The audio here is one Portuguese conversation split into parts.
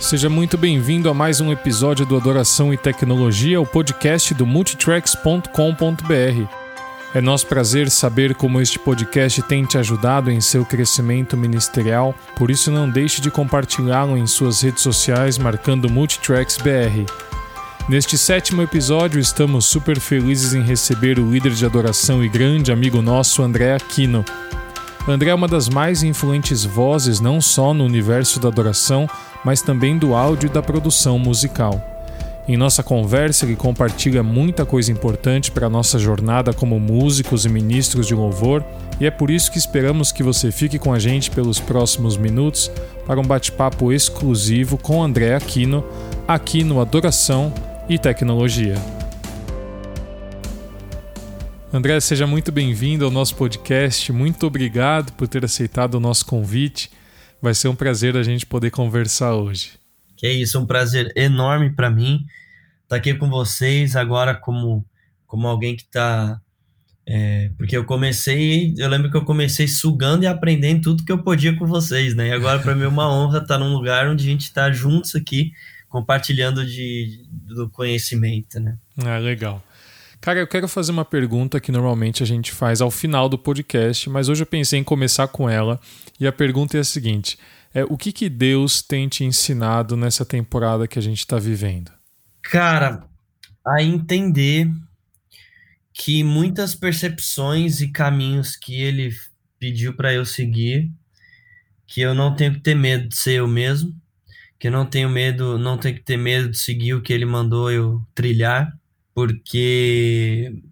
Seja muito bem-vindo a mais um episódio do Adoração e Tecnologia, o podcast do multitracks.com.br. É nosso prazer saber como este podcast tem te ajudado em seu crescimento ministerial, por isso não deixe de compartilhá-lo em suas redes sociais marcando Multitracks BR. Neste sétimo episódio, estamos super felizes em receber o líder de adoração e grande amigo nosso, André Aquino. André é uma das mais influentes vozes não só no universo da adoração, mas também do áudio e da produção musical. Em nossa conversa, ele compartilha muita coisa importante para a nossa jornada como músicos e ministros de louvor, e é por isso que esperamos que você fique com a gente pelos próximos minutos para um bate-papo exclusivo com André Aquino, aqui no Adoração e Tecnologia. André, seja muito bem-vindo ao nosso podcast. Muito obrigado por ter aceitado o nosso convite. Vai ser um prazer a gente poder conversar hoje. Que é isso, um prazer enorme para mim estar tá aqui com vocês agora como como alguém que está é, porque eu comecei, eu lembro que eu comecei sugando e aprendendo tudo que eu podia com vocês, né? E agora para mim é uma honra estar tá num lugar onde a gente está juntos aqui compartilhando de, do conhecimento, né? Ah, legal. Cara, eu quero fazer uma pergunta que normalmente a gente faz ao final do podcast, mas hoje eu pensei em começar com ela. E a pergunta é a seguinte: é, o que, que Deus tem te ensinado nessa temporada que a gente está vivendo? Cara, a entender que muitas percepções e caminhos que ele pediu para eu seguir, que eu não tenho que ter medo de ser eu mesmo, que eu não tenho medo, não tenho que ter medo de seguir o que ele mandou eu trilhar, porque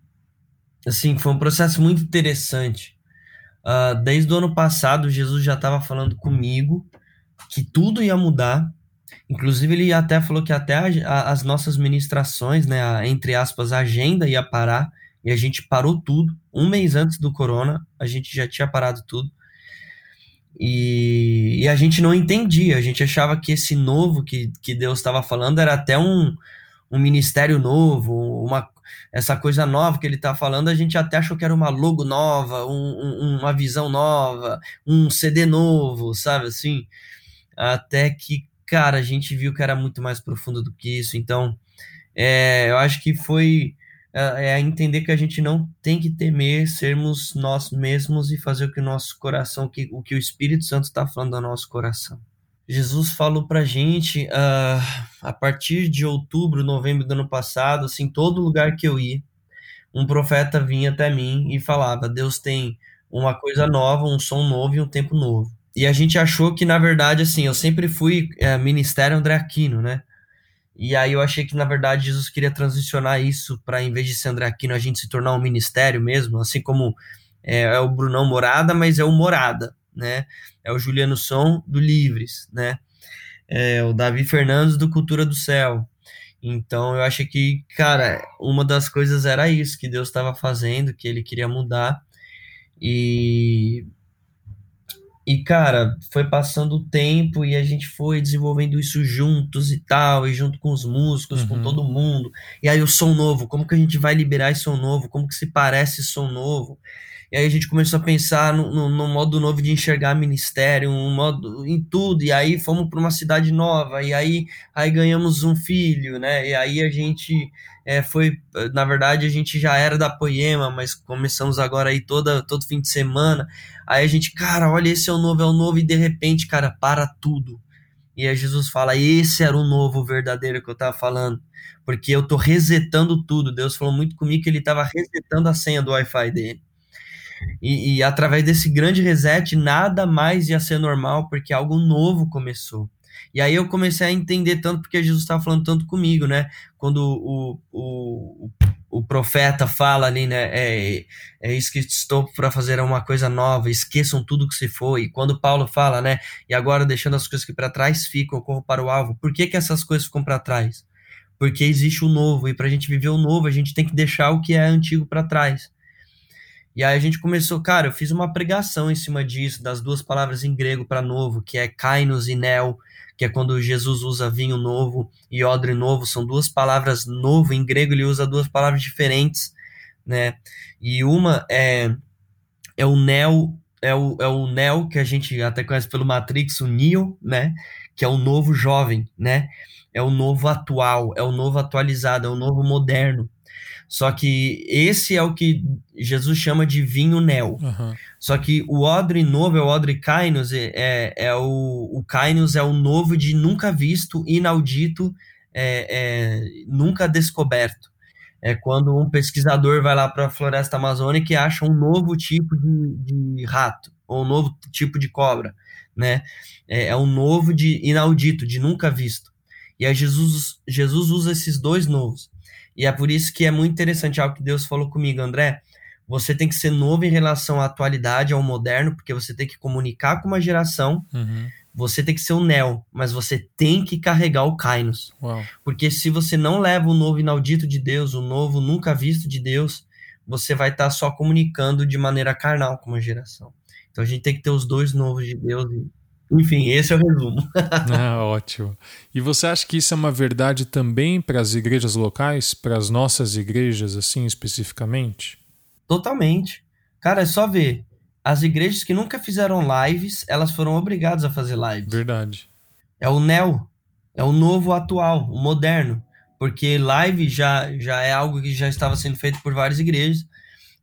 assim foi um processo muito interessante. Uh, desde o ano passado, Jesus já estava falando comigo que tudo ia mudar. Inclusive, ele até falou que até a, a, as nossas ministrações, né, a, entre aspas, a agenda ia parar, e a gente parou tudo. Um mês antes do corona, a gente já tinha parado tudo. E, e a gente não entendia, a gente achava que esse novo que, que Deus estava falando era até um, um ministério novo, uma, essa coisa nova que ele está falando, a gente até achou que era uma logo nova, um, um, uma visão nova, um CD novo, sabe assim? Até que, cara, a gente viu que era muito mais profundo do que isso. Então, é, eu acho que foi é, é entender que a gente não tem que temer sermos nós mesmos e fazer o que o nosso coração, o que o, Espírito Santo está falando ao nosso coração. Jesus falou pra gente uh, a partir de outubro, novembro do ano passado, assim, todo lugar que eu ia, um profeta vinha até mim e falava: Deus tem uma coisa nova, um som novo e um tempo novo. E a gente achou que, na verdade, assim, eu sempre fui é, ministério André Aquino, né? E aí eu achei que, na verdade, Jesus queria transicionar isso para, em vez de ser André Aquino, a gente se tornar um ministério mesmo, assim como é, é o Brunão Morada, mas é o Morada, né? É o Juliano Som do Livres, né? É o Davi Fernandes do Cultura do Céu. Então eu acho que, cara, uma das coisas era isso que Deus estava fazendo, que ele queria mudar. E e cara, foi passando o tempo e a gente foi desenvolvendo isso juntos e tal, e junto com os músicos, uhum. com todo mundo. E aí o som novo, como que a gente vai liberar esse som novo? Como que se parece som novo? E aí a gente começou a pensar no, no, no modo novo de enxergar ministério, um modo em tudo. E aí fomos para uma cidade nova. E aí, aí ganhamos um filho, né? E aí a gente é, foi, na verdade, a gente já era da Poema, mas começamos agora aí toda, todo fim de semana. Aí a gente, cara, olha, esse é o novo, é o novo, e de repente, cara, para tudo. E aí Jesus fala: esse era o novo verdadeiro que eu tava falando. Porque eu tô resetando tudo. Deus falou muito comigo que ele tava resetando a senha do Wi-Fi dele. E, e, através desse grande reset, nada mais ia ser normal, porque algo novo começou. E aí eu comecei a entender tanto porque Jesus estava falando tanto comigo, né? Quando o, o, o profeta fala ali, né? É, é isso que estou para fazer uma coisa nova, esqueçam tudo que se foi. E quando Paulo fala, né? E agora deixando as coisas que para trás ficam, eu corro para o alvo. Por que, que essas coisas ficam para trás? Porque existe o novo, e para a gente viver o novo, a gente tem que deixar o que é antigo para trás. E aí a gente começou, cara, eu fiz uma pregação em cima disso, das duas palavras em grego para novo, que é kainos e neo, que é quando Jesus usa vinho novo e odre novo, são duas palavras novo, em grego ele usa duas palavras diferentes, né? E uma é é o neo, é o, é o Neo, que a gente até conhece pelo Matrix, o Neo, né? Que é o novo jovem, né? É o novo atual, é o novo atualizado, é o novo moderno. Só que esse é o que Jesus chama de vinho Neo. Uhum. Só que o odre novo é o odre Kainos, é, é, é o, o Kainos é o novo de nunca visto, inaudito, é, é, nunca descoberto. É quando um pesquisador vai lá para a floresta amazônica e acha um novo tipo de, de rato, ou um novo tipo de cobra, né? É, é um novo de inaudito, de nunca visto. E aí Jesus, Jesus usa esses dois novos. E é por isso que é muito interessante algo que Deus falou comigo, André. Você tem que ser novo em relação à atualidade, ao moderno, porque você tem que comunicar com uma geração. Uhum. Você tem que ser o Neo, mas você tem que carregar o Kainos. Uau. Porque se você não leva o novo inaudito de Deus, o novo nunca visto de Deus, você vai estar tá só comunicando de maneira carnal com uma geração. Então a gente tem que ter os dois novos de Deus enfim, esse é o resumo. ah, ótimo. E você acha que isso é uma verdade também para as igrejas locais, para as nossas igrejas, assim, especificamente? Totalmente. Cara, é só ver. As igrejas que nunca fizeram lives, elas foram obrigadas a fazer lives. Verdade. É o neo, é o novo atual, o moderno. Porque live já, já é algo que já estava sendo feito por várias igrejas.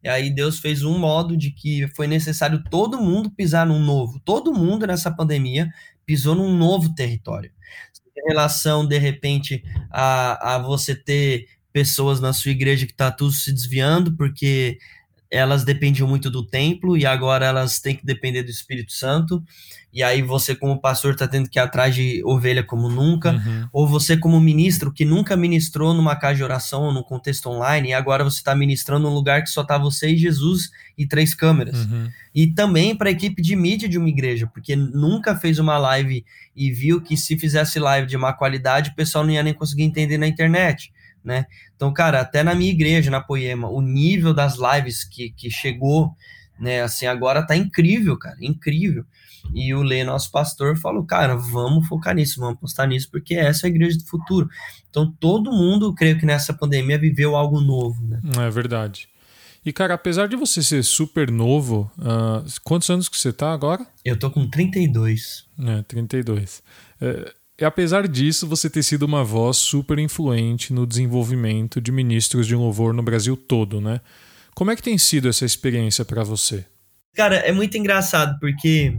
E aí Deus fez um modo de que foi necessário todo mundo pisar num novo. Todo mundo nessa pandemia pisou num novo território. Em relação, de repente, a, a você ter pessoas na sua igreja que está tudo se desviando, porque elas dependiam muito do templo e agora elas têm que depender do Espírito Santo. E aí você, como pastor, está tendo que ir atrás de ovelha como nunca. Uhum. Ou você, como ministro, que nunca ministrou numa casa de oração ou no contexto online, e agora você está ministrando num lugar que só está você e Jesus e três câmeras. Uhum. E também para a equipe de mídia de uma igreja, porque nunca fez uma live e viu que se fizesse live de má qualidade, o pessoal não ia nem conseguir entender na internet né? Então, cara, até na minha igreja, na Poema, o nível das lives que, que chegou, né, assim, agora tá incrível, cara, incrível. E o Lê, nosso pastor, falou, cara, vamos focar nisso, vamos apostar nisso, porque essa é a igreja do futuro. Então, todo mundo, creio que nessa pandemia, viveu algo novo, né? É verdade. E, cara, apesar de você ser super novo, uh, quantos anos que você tá agora? Eu tô com 32. É, 32. É, e apesar disso, você ter sido uma voz super influente no desenvolvimento de ministros de louvor no Brasil todo, né? Como é que tem sido essa experiência para você? Cara, é muito engraçado, porque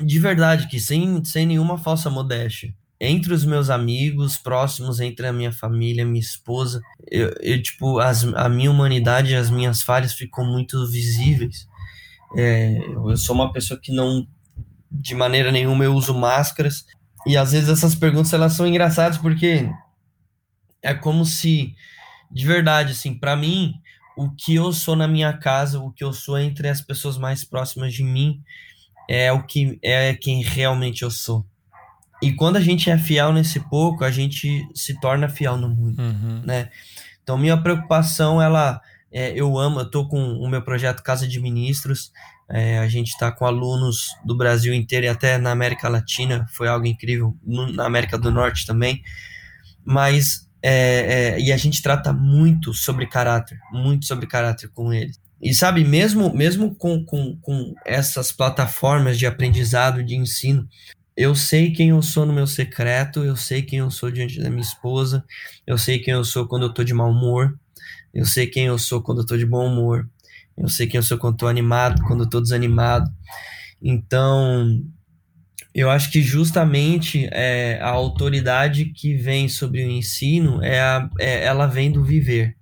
de verdade que sem, sem nenhuma falsa modéstia, entre os meus amigos próximos, entre a minha família, minha esposa, eu, eu tipo, as, a minha humanidade, as minhas falhas ficam muito visíveis. É, eu sou uma pessoa que não, de maneira nenhuma, eu uso máscaras, e às vezes essas perguntas elas são engraçadas porque é como se, de verdade, assim, para mim, o que eu sou na minha casa, o que eu sou entre as pessoas mais próximas de mim, é o que é quem realmente eu sou. E quando a gente é fiel nesse pouco, a gente se torna fiel no muito, uhum. né? Então minha preocupação, ela, é, eu amo, eu tô com o meu projeto Casa de Ministros, é, a gente está com alunos do Brasil inteiro e até na América Latina, foi algo incrível, na América do Norte também. Mas, é, é, e a gente trata muito sobre caráter, muito sobre caráter com eles. E sabe, mesmo, mesmo com, com, com essas plataformas de aprendizado, de ensino, eu sei quem eu sou no meu secreto, eu sei quem eu sou diante da minha esposa, eu sei quem eu sou quando eu tô de mau humor, eu sei quem eu sou quando eu tô de bom humor, eu sei quem eu sou quando estou animado, quando estou desanimado. Então, eu acho que justamente é, a autoridade que vem sobre o ensino é, a, é ela vem do viver.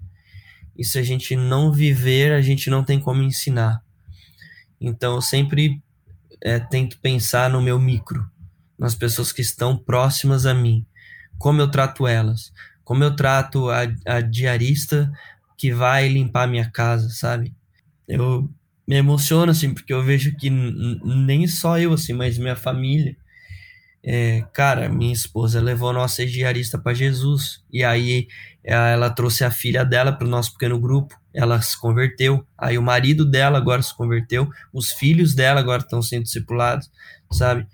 E se a gente não viver, a gente não tem como ensinar. Então, eu sempre é, tento pensar no meu micro, nas pessoas que estão próximas a mim, como eu trato elas, como eu trato a, a diarista que vai limpar minha casa, sabe? Eu me emociono, assim, porque eu vejo que nem só eu, assim, mas minha família. É, cara, minha esposa levou a nossa diarista para Jesus. E aí ela trouxe a filha dela para o nosso pequeno grupo. Ela se converteu. Aí o marido dela agora se converteu. Os filhos dela agora estão sendo discipulados, sabe?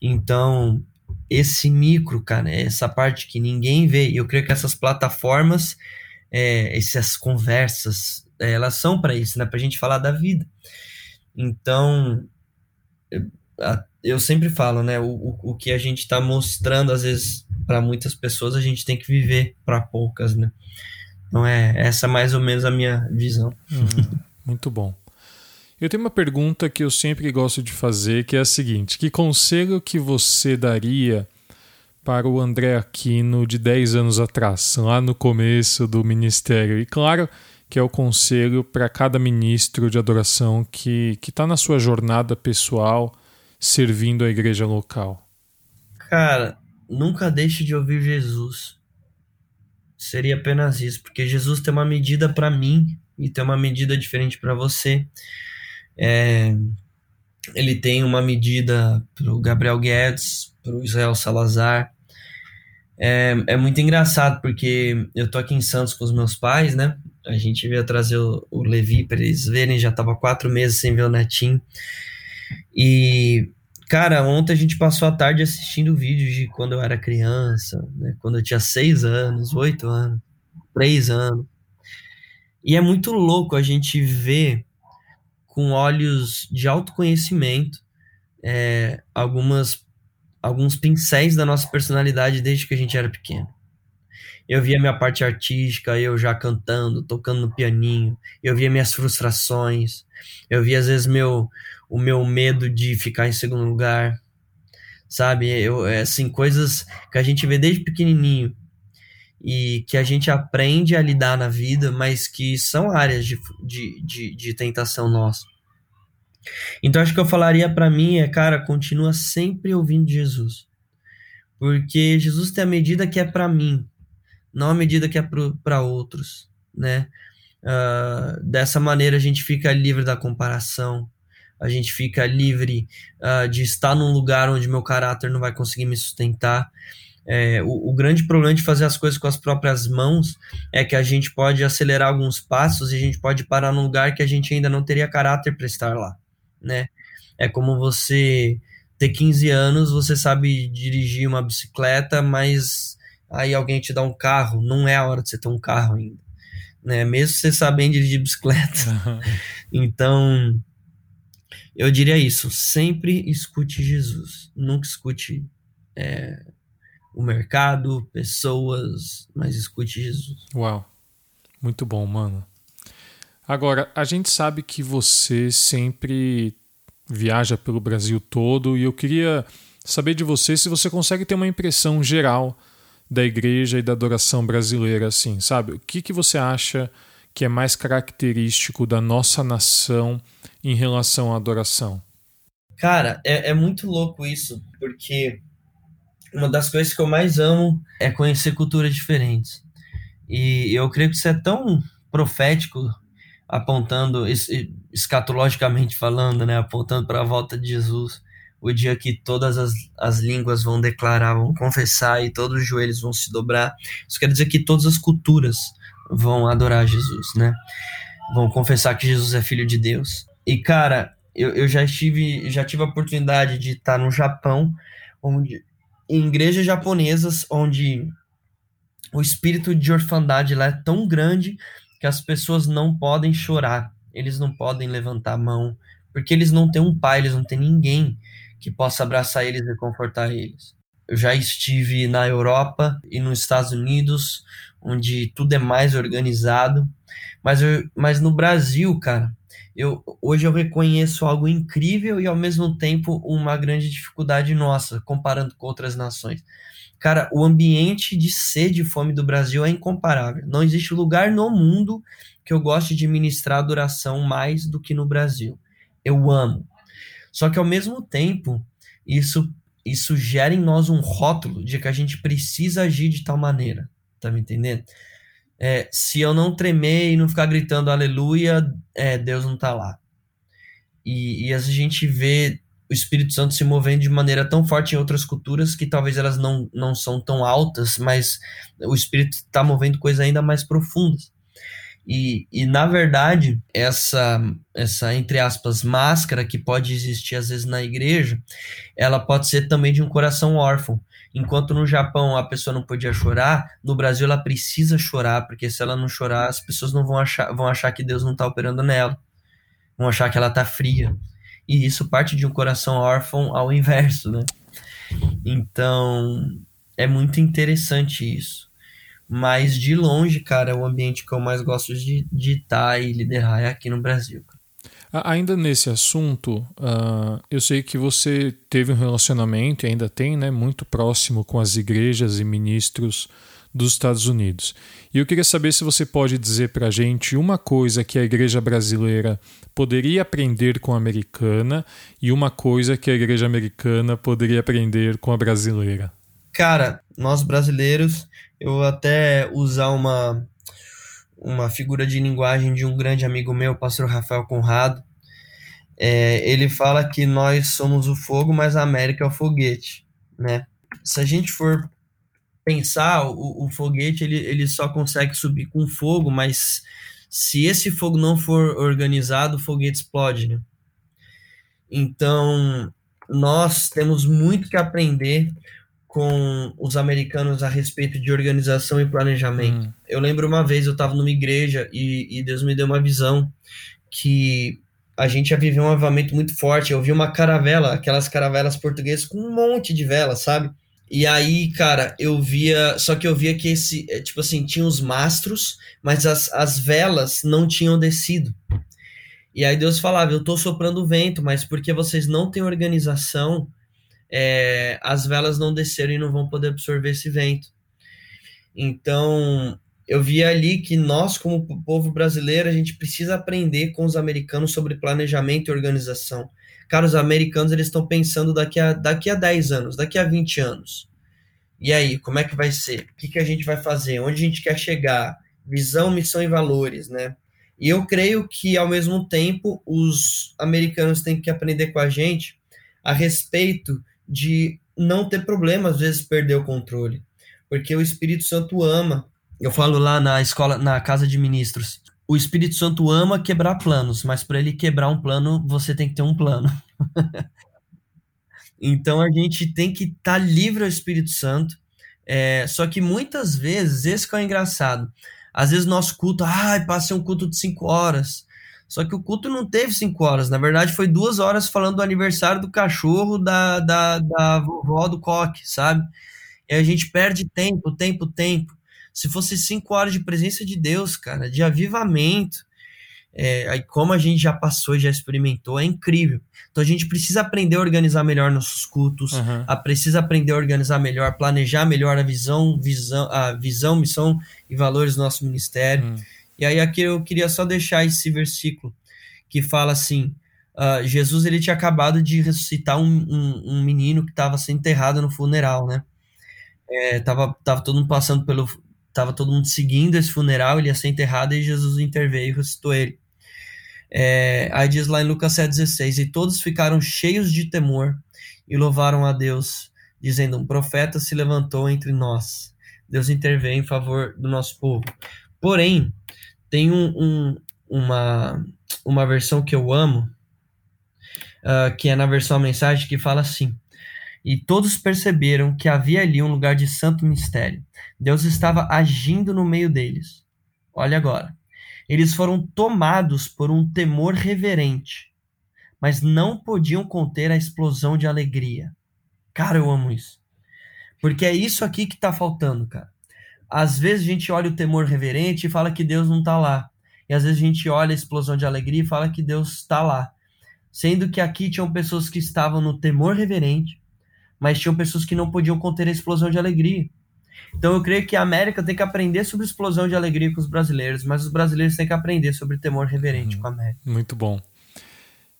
Então, esse micro, cara, essa parte que ninguém vê. E eu creio que essas plataformas, é, essas conversas, elas são para isso, né? Para a gente falar da vida. Então, eu sempre falo, né? O, o que a gente está mostrando, às vezes, para muitas pessoas, a gente tem que viver para poucas, né? Então é essa mais ou menos a minha visão. Hum, muito bom. Eu tenho uma pergunta que eu sempre gosto de fazer, que é a seguinte: que conselho que você daria para o André Aquino de 10 anos atrás, lá no começo do ministério? E claro que é o conselho para cada ministro de adoração que está na sua jornada pessoal servindo a igreja local? Cara, nunca deixe de ouvir Jesus. Seria apenas isso, porque Jesus tem uma medida para mim e tem uma medida diferente para você. É, ele tem uma medida para o Gabriel Guedes, para o Israel Salazar. É, é muito engraçado, porque eu tô aqui em Santos com os meus pais, né? A gente veio trazer o, o Levi para eles verem, já tava quatro meses sem ver o netinho. E, cara, ontem a gente passou a tarde assistindo vídeos de quando eu era criança, né? Quando eu tinha seis anos, oito anos, três anos. E é muito louco a gente ver com olhos de autoconhecimento é, algumas alguns pincéis da nossa personalidade desde que a gente era pequeno. Eu via minha parte artística, eu já cantando, tocando no pianinho. Eu via minhas frustrações. Eu via às vezes meu o meu medo de ficar em segundo lugar, sabe? Eu, é, assim, coisas que a gente vê desde pequenininho e que a gente aprende a lidar na vida, mas que são áreas de, de, de, de tentação nossa. Então, acho que eu falaria para mim é, cara, continua sempre ouvindo Jesus. Porque Jesus tem a medida que é para mim, não a medida que é para outros, né? Uh, dessa maneira a gente fica livre da comparação, a gente fica livre uh, de estar num lugar onde meu caráter não vai conseguir me sustentar. É, o, o, grande problema de fazer as coisas com as próprias mãos é que a gente pode acelerar alguns passos e a gente pode parar num lugar que a gente ainda não teria caráter para estar lá, né? É como você ter 15 anos, você sabe dirigir uma bicicleta, mas aí alguém te dá um carro, não é a hora de você ter um carro ainda, né? Mesmo você sabendo dirigir bicicleta. então, eu diria isso: sempre escute Jesus, nunca escute é, o mercado, pessoas, mas escute Jesus. Uau, muito bom, mano. Agora, a gente sabe que você sempre viaja pelo Brasil todo e eu queria saber de você se você consegue ter uma impressão geral da igreja e da adoração brasileira, assim, sabe? O que, que você acha que é mais característico da nossa nação em relação à adoração? Cara, é, é muito louco isso, porque uma das coisas que eu mais amo é conhecer culturas diferentes. E eu creio que isso é tão profético, apontando, escatologicamente falando, né, apontando para a volta de Jesus, o dia que todas as, as línguas vão declarar, vão confessar e todos os joelhos vão se dobrar. Isso quer dizer que todas as culturas vão adorar Jesus, né? Vão confessar que Jesus é filho de Deus. E cara, eu, eu já estive, já tive a oportunidade de estar no Japão, onde em igrejas japonesas onde o espírito de orfandade lá é tão grande que as pessoas não podem chorar, eles não podem levantar a mão, porque eles não têm um pai, eles não têm ninguém que possa abraçar eles e confortar eles. Eu já estive na Europa e nos Estados Unidos, onde tudo é mais organizado, mas, eu, mas no Brasil, cara, eu, hoje eu reconheço algo incrível e ao mesmo tempo uma grande dificuldade nossa, comparando com outras nações. Cara, o ambiente de sede e fome do Brasil é incomparável. Não existe lugar no mundo que eu goste de ministrar adoração mais do que no Brasil. Eu amo. Só que ao mesmo tempo, isso isso gera em nós um rótulo de que a gente precisa agir de tal maneira. Tá me entendendo? é, se eu não tremer e não ficar gritando aleluia, é, Deus não está lá. E, e a gente vê o Espírito Santo se movendo de maneira tão forte em outras culturas que talvez elas não, não são tão altas, mas o Espírito está movendo coisas ainda mais profundas. E, e na verdade, essa, essa, entre aspas, máscara que pode existir às vezes na igreja, ela pode ser também de um coração órfão. Enquanto no Japão a pessoa não podia chorar, no Brasil ela precisa chorar, porque se ela não chorar, as pessoas não vão achar, vão achar que Deus não está operando nela, vão achar que ela está fria. E isso parte de um coração órfão ao inverso, né? Então, é muito interessante isso. Mas de longe, cara, o ambiente que eu mais gosto de, estar e liderar é aqui no Brasil. Ainda nesse assunto, uh, eu sei que você teve um relacionamento, e ainda tem, né, muito próximo com as igrejas e ministros dos Estados Unidos. E eu queria saber se você pode dizer para a gente uma coisa que a igreja brasileira poderia aprender com a americana e uma coisa que a igreja americana poderia aprender com a brasileira. Cara, nós brasileiros, eu até usar uma, uma figura de linguagem de um grande amigo meu, o pastor Rafael Conrado. É, ele fala que nós somos o fogo, mas a América é o foguete, né? Se a gente for pensar, o, o foguete ele, ele só consegue subir com fogo, mas se esse fogo não for organizado, o foguete explode, né? Então, nós temos muito que aprender com os americanos a respeito de organização e planejamento. Hum. Eu lembro uma vez eu estava numa igreja e, e, Deus me deu uma visão que a gente ia viver um avivamento muito forte. Eu vi uma caravela, aquelas caravelas portuguesas com um monte de velas, sabe? E aí, cara, eu via. Só que eu via que esse. É, tipo assim, tinha os mastros, mas as, as velas não tinham descido. E aí Deus falava: Eu tô soprando vento, mas porque vocês não têm organização, é, as velas não desceram e não vão poder absorver esse vento. Então, eu via ali que nós, como povo brasileiro, a gente precisa aprender com os americanos sobre planejamento e organização. Cara, os americanos eles estão pensando daqui a, daqui a 10 anos, daqui a 20 anos. E aí, como é que vai ser? O que, que a gente vai fazer? Onde a gente quer chegar? Visão, missão e valores, né? E eu creio que, ao mesmo tempo, os americanos têm que aprender com a gente a respeito de não ter problema, às vezes, perder o controle. Porque o Espírito Santo ama. Eu falo lá na escola, na casa de ministros o Espírito Santo ama quebrar planos, mas para ele quebrar um plano, você tem que ter um plano. então a gente tem que estar tá livre ao Espírito Santo. É, só que muitas vezes, esse que é o engraçado. Às vezes nosso culto, ai, passei um culto de cinco horas. Só que o culto não teve cinco horas. Na verdade, foi duas horas falando do aniversário do cachorro da, da, da vovó do coque, sabe? E a gente perde tempo, tempo, tempo se fosse cinco horas de presença de Deus, cara, de avivamento, é, aí como a gente já passou e já experimentou, é incrível. Então a gente precisa aprender a organizar melhor nossos cultos, uhum. a, precisa aprender a organizar melhor, planejar melhor a visão, visão, a visão, missão e valores do nosso ministério. Uhum. E aí aqui eu queria só deixar esse versículo que fala assim: uh, Jesus ele tinha acabado de ressuscitar um, um, um menino que estava sendo enterrado no funeral, né? É, tava, tava todo mundo passando pelo, Tava todo mundo seguindo esse funeral, ele ia ser enterrado e Jesus interveio e ressuscitou ele. É, aí diz lá em Lucas 7,16: E todos ficaram cheios de temor e louvaram a Deus, dizendo: Um profeta se levantou entre nós. Deus interveio em favor do nosso povo. Porém, tem um, um, uma, uma versão que eu amo, uh, que é na versão a mensagem, que fala assim: e todos perceberam que havia ali um lugar de santo mistério. Deus estava agindo no meio deles. Olha agora. Eles foram tomados por um temor reverente, mas não podiam conter a explosão de alegria. Cara, eu amo isso. Porque é isso aqui que está faltando, cara. Às vezes a gente olha o temor reverente e fala que Deus não está lá. E às vezes a gente olha a explosão de alegria e fala que Deus está lá. Sendo que aqui tinham pessoas que estavam no temor reverente, mas tinham pessoas que não podiam conter a explosão de alegria. Então eu creio que a América tem que aprender sobre explosão de alegria com os brasileiros, mas os brasileiros têm que aprender sobre temor reverente uhum. com a América. Muito bom.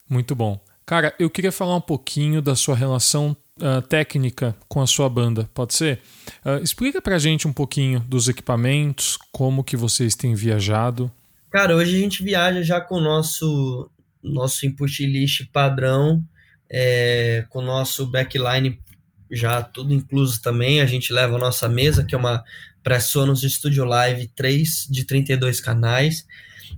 Muito bom. Cara, eu queria falar um pouquinho da sua relação uh, técnica com a sua banda, pode ser? Uh, explica pra gente um pouquinho dos equipamentos, como que vocês têm viajado. Cara, hoje a gente viaja já com o nosso, nosso input list padrão, é, com o nosso backline já tudo incluso também. A gente leva a nossa mesa, que é uma Presonus Studio Live 3 de 32 canais.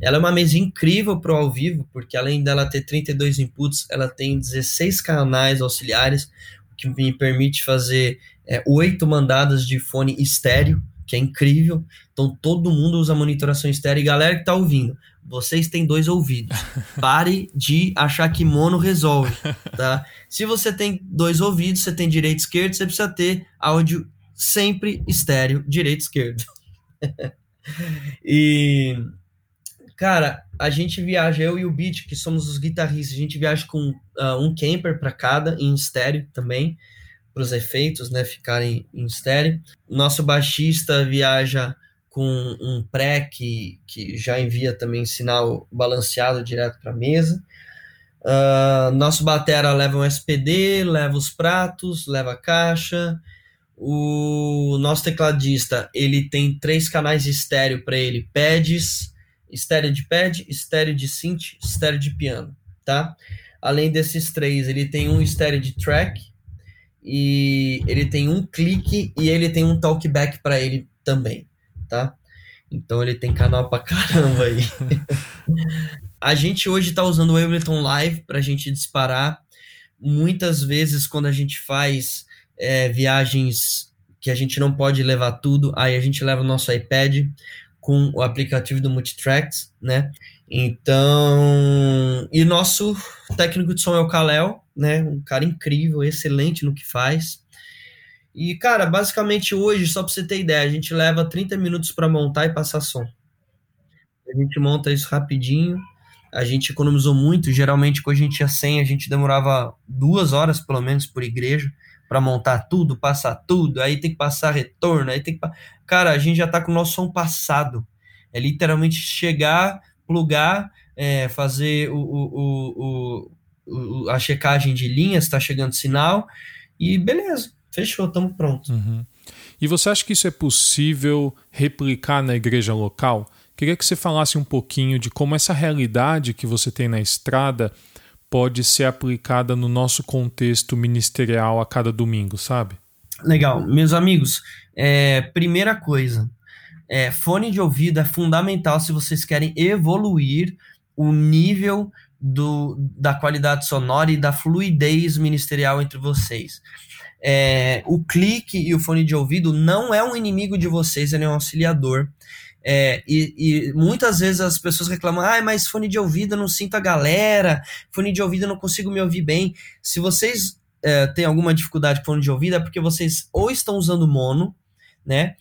Ela é uma mesa incrível para o ao vivo, porque além dela ter 32 inputs, ela tem 16 canais auxiliares, que me permite fazer é, 8 mandadas de fone estéreo, que é incrível. Então todo mundo usa monitoração estéreo. E galera que está ouvindo, vocês têm dois ouvidos. Pare de achar que mono resolve, tá? Se você tem dois ouvidos, você tem direito e esquerdo, você precisa ter áudio sempre estéreo, direito e esquerdo. e cara, a gente viaja eu e o Beat, que somos os guitarristas, a gente viaja com uh, um camper para cada em estéreo também, para os efeitos, né, ficarem em estéreo. Nosso baixista viaja com um pré que, que já envia também sinal balanceado direto para a mesa. Uh, nosso batera leva um SPD, leva os pratos, leva a caixa. O nosso tecladista ele tem três canais estéreo para ele: pads, estéreo de pad, estéreo de synth, estéreo de piano, tá? Além desses três, ele tem um estéreo de track e ele tem um clique e ele tem um talkback para ele também tá? Então ele tem canal pra caramba aí. a gente hoje tá usando o Ableton Live pra gente disparar. Muitas vezes, quando a gente faz é, viagens que a gente não pode levar tudo, aí a gente leva o nosso iPad com o aplicativo do Multitracks, né? Então, e nosso técnico de som é o Kalel, né? Um cara incrível, excelente no que faz. E, cara, basicamente hoje, só para você ter ideia, a gente leva 30 minutos para montar e passar som. A gente monta isso rapidinho. A gente economizou muito. Geralmente, quando a gente tinha 100, a gente demorava duas horas, pelo menos, por igreja, para montar tudo, passar tudo. Aí tem que passar retorno. Aí tem que. Cara, a gente já tá com o nosso som passado. É literalmente chegar, plugar, é, fazer o, o, o, o, a checagem de linhas, está chegando sinal, e beleza fechou, estamos prontos. Uhum. E você acha que isso é possível replicar na igreja local? Queria que você falasse um pouquinho de como essa realidade que você tem na estrada pode ser aplicada no nosso contexto ministerial a cada domingo, sabe? Legal. Meus amigos, é, primeira coisa, é, fone de ouvido é fundamental se vocês querem evoluir o nível do, da qualidade sonora e da fluidez ministerial entre vocês é, o clique e o fone de ouvido não é um inimigo de vocês, ele é um auxiliador. É, e, e, muitas vezes as pessoas reclamam, ah, mas fone de ouvido eu não sinto a galera, fone de ouvido eu não consigo me ouvir bem. Se vocês é, têm alguma dificuldade com fone de ouvido, é porque vocês ou estão usando mono, né?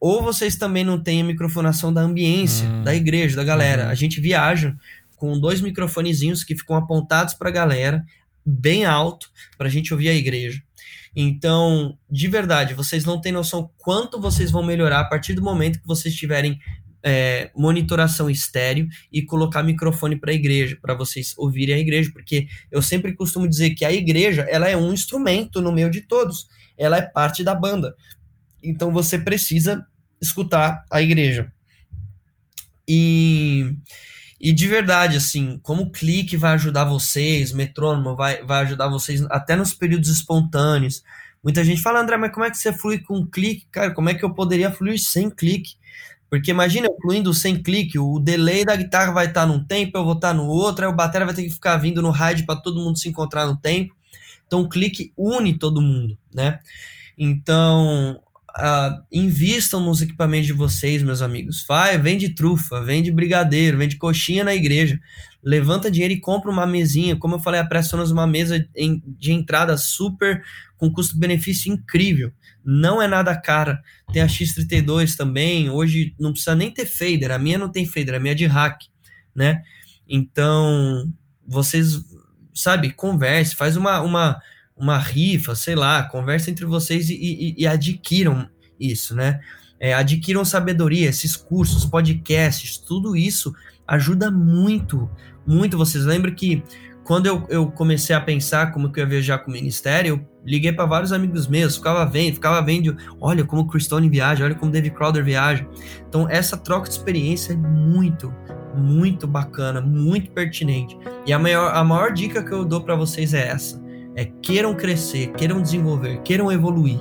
Ou vocês também não têm a microfonação da ambiência, hum. da igreja, da galera. Uhum. A gente viaja com dois microfonezinhos que ficam apontados para a galera, bem alto, para a gente ouvir a igreja. Então, de verdade, vocês não têm noção quanto vocês vão melhorar a partir do momento que vocês tiverem é, monitoração estéreo e colocar microfone para a igreja, para vocês ouvirem a igreja, porque eu sempre costumo dizer que a igreja ela é um instrumento no meio de todos, ela é parte da banda. Então você precisa escutar a igreja. E e de verdade, assim, como o clique vai ajudar vocês, metrônomo vai, vai ajudar vocês até nos períodos espontâneos. Muita gente fala, André, mas como é que você flui com clique? Cara, como é que eu poderia fluir sem clique? Porque imagina eu fluindo sem clique, o delay da guitarra vai estar num tempo, eu vou estar no outro, aí o batera vai ter que ficar vindo no ride para todo mundo se encontrar no tempo. Então o clique une todo mundo, né? Então, Uh, invistam nos equipamentos de vocês, meus amigos. Vai, vende trufa, vende brigadeiro, vende coxinha na igreja. Levanta dinheiro e compra uma mesinha. Como eu falei, a Pressonas uma mesa de entrada super com custo-benefício incrível. Não é nada cara. Tem a X32 também. Hoje não precisa nem ter fader. A minha não tem fader, a minha é de hack, né? Então, vocês, sabe, converse, faz uma, uma uma rifa, sei lá, conversa entre vocês e, e, e adquiram isso, né? É, adquiram sabedoria, esses cursos, podcasts, tudo isso ajuda muito, muito. Vocês lembram que quando eu, eu comecei a pensar como que eu ia viajar com o ministério, eu liguei para vários amigos meus, ficava vendo, ficava vendo, olha como o Christone viaja, olha como David Crowder viaja. Então essa troca de experiência é muito, muito bacana, muito pertinente. E a maior, a maior dica que eu dou para vocês é essa é queiram crescer, queiram desenvolver, queiram evoluir.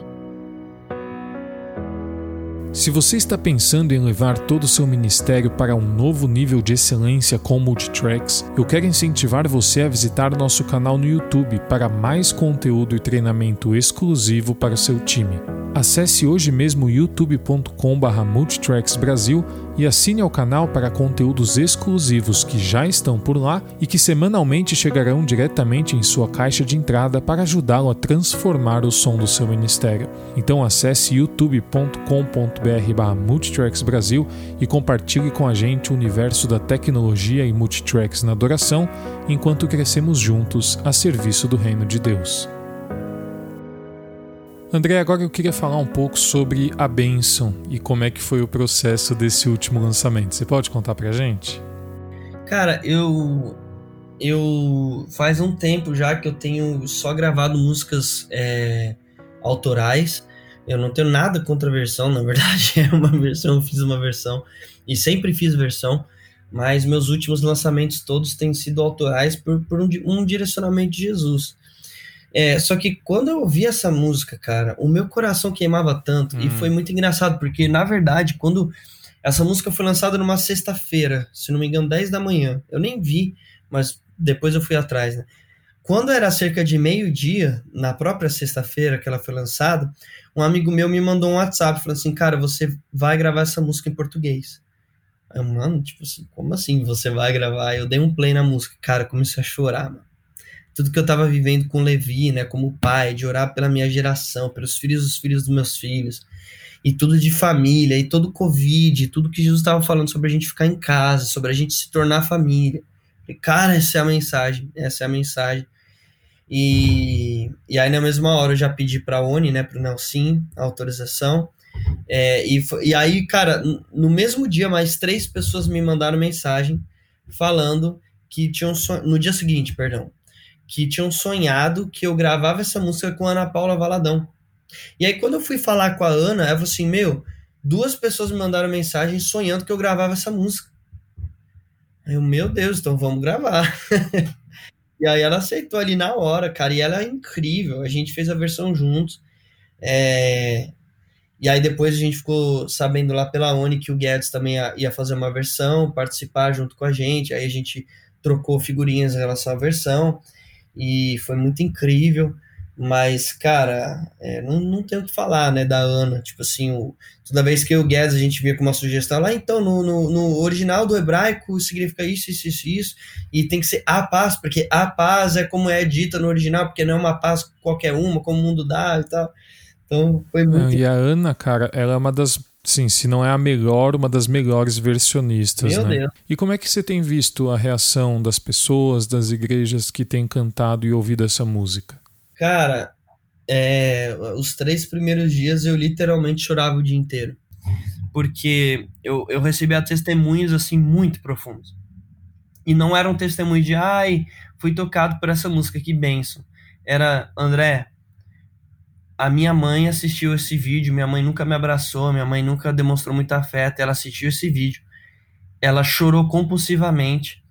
Se você está pensando em levar todo o seu ministério para um novo nível de excelência com Multitracks, eu quero incentivar você a visitar nosso canal no YouTube para mais conteúdo e treinamento exclusivo para o seu time. Acesse hoje mesmo youtube.com/multitracksbrasil e assine ao canal para conteúdos exclusivos que já estão por lá e que semanalmente chegarão diretamente em sua caixa de entrada para ajudá-lo a transformar o som do seu ministério. Então acesse youtube.com.br/multitracksbrasil e compartilhe com a gente o universo da tecnologia e multitracks na adoração, enquanto crescemos juntos a serviço do reino de Deus. André, agora eu queria falar um pouco sobre a Benção e como é que foi o processo desse último lançamento. Você pode contar pra gente? Cara, eu eu faz um tempo já que eu tenho só gravado músicas é, autorais. Eu não tenho nada contra versão, na verdade é uma versão, eu fiz uma versão e sempre fiz versão, mas meus últimos lançamentos todos têm sido autorais por, por um, um direcionamento de Jesus. É, só que quando eu ouvi essa música, cara, o meu coração queimava tanto. Hum. E foi muito engraçado, porque, na verdade, quando essa música foi lançada numa sexta-feira, se não me engano, 10 da manhã, eu nem vi, mas depois eu fui atrás, né? Quando era cerca de meio-dia, na própria sexta-feira que ela foi lançada, um amigo meu me mandou um WhatsApp falando assim: Cara, você vai gravar essa música em português. Aí, mano, tipo assim, como assim você vai gravar? Eu dei um play na música, cara, comecei a chorar, mano tudo que eu estava vivendo com Levi, né, como pai, de orar pela minha geração, pelos filhos dos filhos dos meus filhos, e tudo de família, e todo o Covid, tudo que Jesus estava falando sobre a gente ficar em casa, sobre a gente se tornar família. E, cara, essa é a mensagem, essa é a mensagem. E, e aí, na mesma hora, eu já pedi para a ONI, né, para o Nelson, a autorização. É, e, e aí, cara, no mesmo dia, mais três pessoas me mandaram mensagem falando que tinham. No dia seguinte, perdão, que tinham sonhado que eu gravava essa música com a Ana Paula Valadão. E aí, quando eu fui falar com a Ana, ela falou assim: Meu, duas pessoas me mandaram mensagem sonhando que eu gravava essa música. Aí eu, meu Deus, então vamos gravar. e aí ela aceitou ali na hora, cara, e ela é incrível. A gente fez a versão juntos. É... E aí depois a gente ficou sabendo lá pela ONI que o Guedes também ia fazer uma versão, participar junto com a gente. Aí a gente trocou figurinhas em relação à versão e foi muito incrível. Mas, cara, é, não, não tem o que falar, né, da Ana. Tipo assim, o, toda vez que o Guedes a gente via com uma sugestão lá, então, no, no, no, original do hebraico significa isso, isso, isso, isso, e tem que ser a paz, porque a paz é como é dita no original, porque não é uma paz qualquer uma, como o mundo dá e tal. Então, foi muito. E a Ana, cara, ela é uma das Sim, se não é a melhor, uma das melhores versionistas. Meu né? Deus. E como é que você tem visto a reação das pessoas, das igrejas que têm cantado e ouvido essa música? Cara, é, os três primeiros dias eu literalmente chorava o dia inteiro. Porque eu, eu recebia testemunhos assim muito profundos. E não eram testemunhos de, ai, fui tocado por essa música, que benção. Era, André, a minha mãe assistiu esse vídeo, minha mãe nunca me abraçou, minha mãe nunca demonstrou muito afeto, ela assistiu esse vídeo, ela chorou compulsivamente,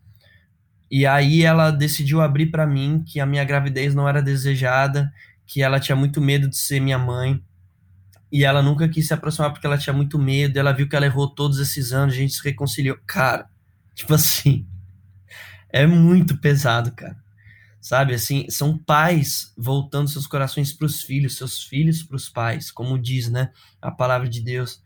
e aí ela decidiu abrir para mim que a minha gravidez não era desejada, que ela tinha muito medo de ser minha mãe, e ela nunca quis se aproximar porque ela tinha muito medo, ela viu que ela errou todos esses anos, a gente se reconciliou. Cara, tipo assim, é muito pesado, cara sabe? Assim, são pais voltando seus corações para os filhos, seus filhos para os pais, como diz, né? A palavra de Deus.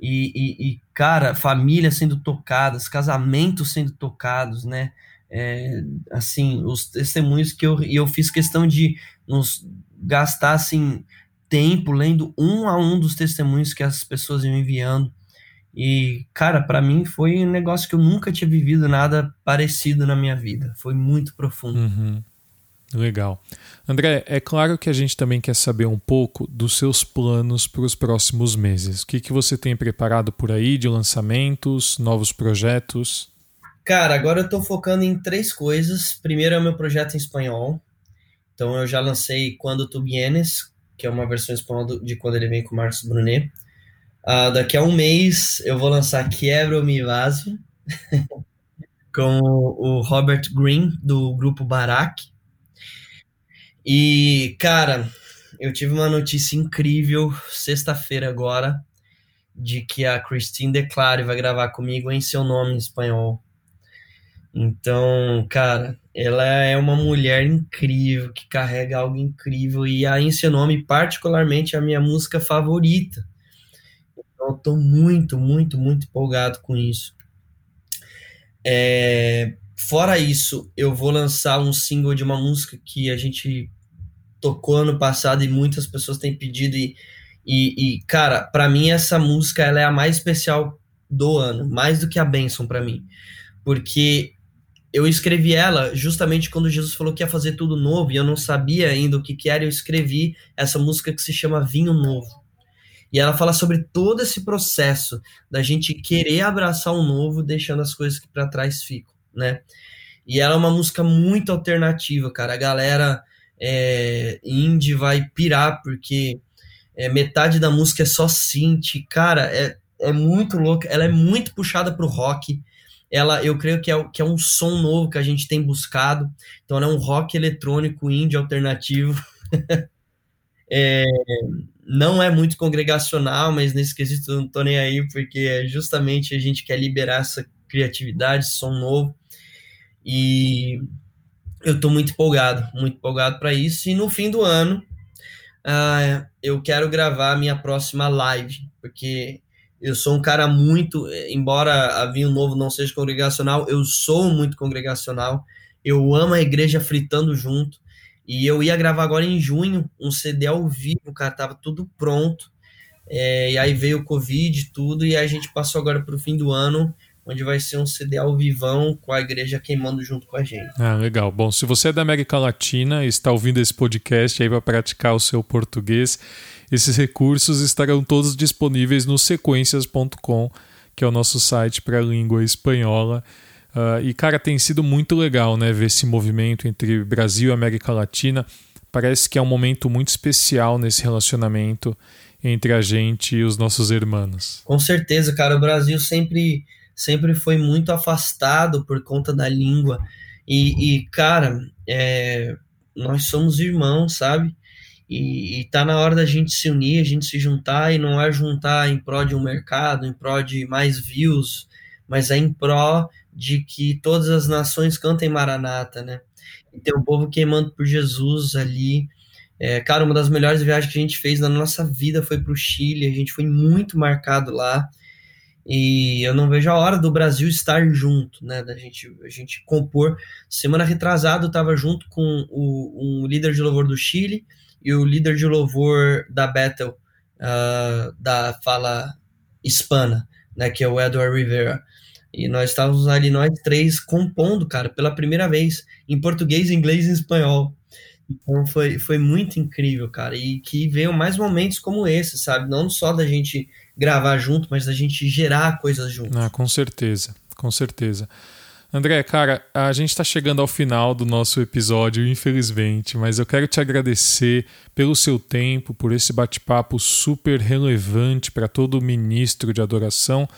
E, e, e, cara, famílias sendo tocadas, casamentos sendo tocados, né? É, assim, os testemunhos que eu, eu fiz questão de nos gastar, assim, tempo lendo um a um dos testemunhos que as pessoas iam enviando. E, cara, para mim foi um negócio que eu nunca tinha vivido nada parecido na minha vida. Foi muito profundo. Uhum. Legal. André, é claro que a gente também quer saber um pouco dos seus planos para os próximos meses. O que, que você tem preparado por aí de lançamentos, novos projetos? Cara, agora eu estou focando em três coisas. Primeiro é o meu projeto em espanhol. Então eu já lancei Quando Tu Vienes, que é uma versão espanhol de Quando Ele Vem com Marcos Brunet. Uh, daqui a um mês eu vou lançar Quiebra Mi Vaso com o Robert Green do grupo Barak. E cara, eu tive uma notícia incrível sexta-feira agora de que a Christine Declare vai gravar comigo em seu nome em espanhol. Então, cara, ela é uma mulher incrível, que carrega algo incrível, e a Em Seu Nome, particularmente, é a minha música favorita. Então, tô muito, muito, muito empolgado com isso. É, fora isso, eu vou lançar um single de uma música que a gente tocou ano passado e muitas pessoas têm pedido, e, e, e cara, para mim essa música ela é a mais especial do ano, mais do que a Benção para mim, porque eu escrevi ela justamente quando Jesus falou que ia fazer tudo novo e eu não sabia ainda o que, que era. Eu escrevi essa música que se chama Vinho Novo. E ela fala sobre todo esse processo da gente querer abraçar o novo, deixando as coisas que para trás ficam, né? E ela é uma música muito alternativa, cara. A galera é, indie vai pirar, porque é, metade da música é só synth. Cara, é, é muito louca. Ela é muito puxada pro rock ela eu creio que é, que é um som novo que a gente tem buscado. Então, ela é um rock eletrônico indie alternativo. é, não é muito congregacional, mas nesse quesito eu não tô nem aí, porque é justamente a gente quer liberar essa criatividade, som novo. E eu tô muito empolgado, muito empolgado para isso. E no fim do ano, uh, eu quero gravar a minha próxima live, porque eu sou um cara muito, embora a Vinho Novo não seja congregacional, eu sou muito congregacional. Eu amo a igreja fritando junto. E eu ia gravar agora em junho um CD ao vivo, cara, tava tudo pronto. É, e aí veio o Covid e tudo, e a gente passou agora para o fim do ano, onde vai ser um CD ao vivão com a igreja queimando junto com a gente. Ah, legal. Bom, se você é da América Latina e está ouvindo esse podcast aí vai praticar o seu português, esses recursos estarão todos disponíveis no sequências.com, que é o nosso site para língua espanhola. Uh, e, cara, tem sido muito legal né, ver esse movimento entre Brasil e América Latina. Parece que é um momento muito especial nesse relacionamento entre a gente e os nossos irmãos. Com certeza, cara. O Brasil sempre, sempre foi muito afastado por conta da língua. E, e cara, é, nós somos irmãos, sabe? E, e tá na hora da gente se unir, a gente se juntar e não é juntar em prol de um mercado, em prol de mais views, mas é em prol de que todas as nações cantem Maranata, né? E ter o povo queimando por Jesus ali. É, cara, uma das melhores viagens que a gente fez na nossa vida foi para o Chile, a gente foi muito marcado lá. E eu não vejo a hora do Brasil estar junto, né? Da gente, a gente compor. Semana retrasada eu estava junto com o, um líder de louvor do Chile, e o líder de louvor da Battle, uh, da fala hispana, né, que é o Edward Rivera. E nós estávamos ali, nós três, compondo, cara, pela primeira vez, em português, inglês e espanhol. Então foi, foi muito incrível, cara. E que veio mais momentos como esse, sabe? Não só da gente gravar junto, mas da gente gerar coisas juntos. Ah, com certeza, com certeza. André, cara, a gente está chegando ao final do nosso episódio, infelizmente, mas eu quero te agradecer pelo seu tempo, por esse bate-papo super relevante para todo ministro de adoração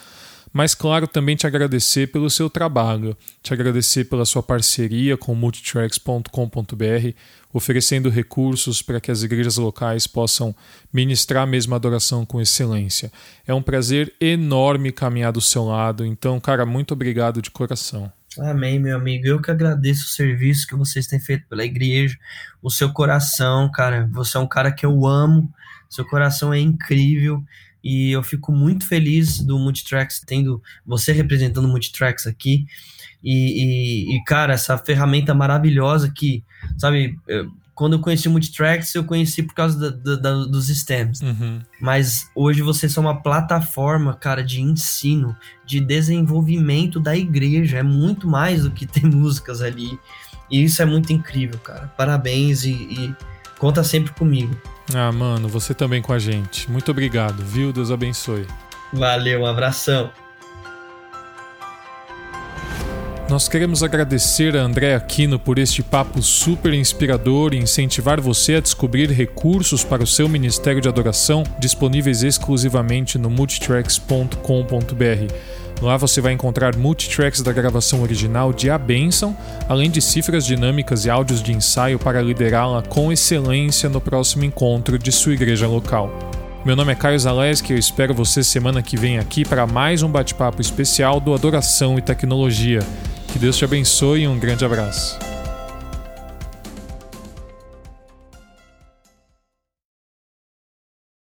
mas claro também te agradecer pelo seu trabalho, te agradecer pela sua parceria com multitracks.com.br, oferecendo recursos para que as igrejas locais possam ministrar a mesma adoração com excelência. É um prazer enorme caminhar do seu lado, então, cara, muito obrigado de coração. Amém, meu amigo. Eu que agradeço o serviço que vocês têm feito pela igreja, o seu coração, cara. Você é um cara que eu amo, seu coração é incrível e eu fico muito feliz do Multitracks tendo você representando o Multitracks aqui. E, e, e, cara, essa ferramenta maravilhosa que, sabe, eu, quando eu conheci o Multitracks, eu conheci por causa da, da, dos stems. Uhum. Mas hoje vocês são uma plataforma, cara, de ensino, de desenvolvimento da igreja. É muito mais do que ter músicas ali. E isso é muito incrível, cara. Parabéns e, e conta sempre comigo. Ah, mano, você também com a gente. Muito obrigado, viu? Deus abençoe. Valeu, um abração. Nós queremos agradecer a André Aquino por este papo super inspirador e incentivar você a descobrir recursos para o seu ministério de adoração disponíveis exclusivamente no multitracks.com.br. Lá você vai encontrar multitracks da gravação original de A Benção, além de cifras dinâmicas e áudios de ensaio para liderá-la com excelência no próximo encontro de sua igreja local. Meu nome é Caio Zaleski e eu espero você semana que vem aqui para mais um bate-papo especial do Adoração e Tecnologia. Que Deus te abençoe e um grande abraço.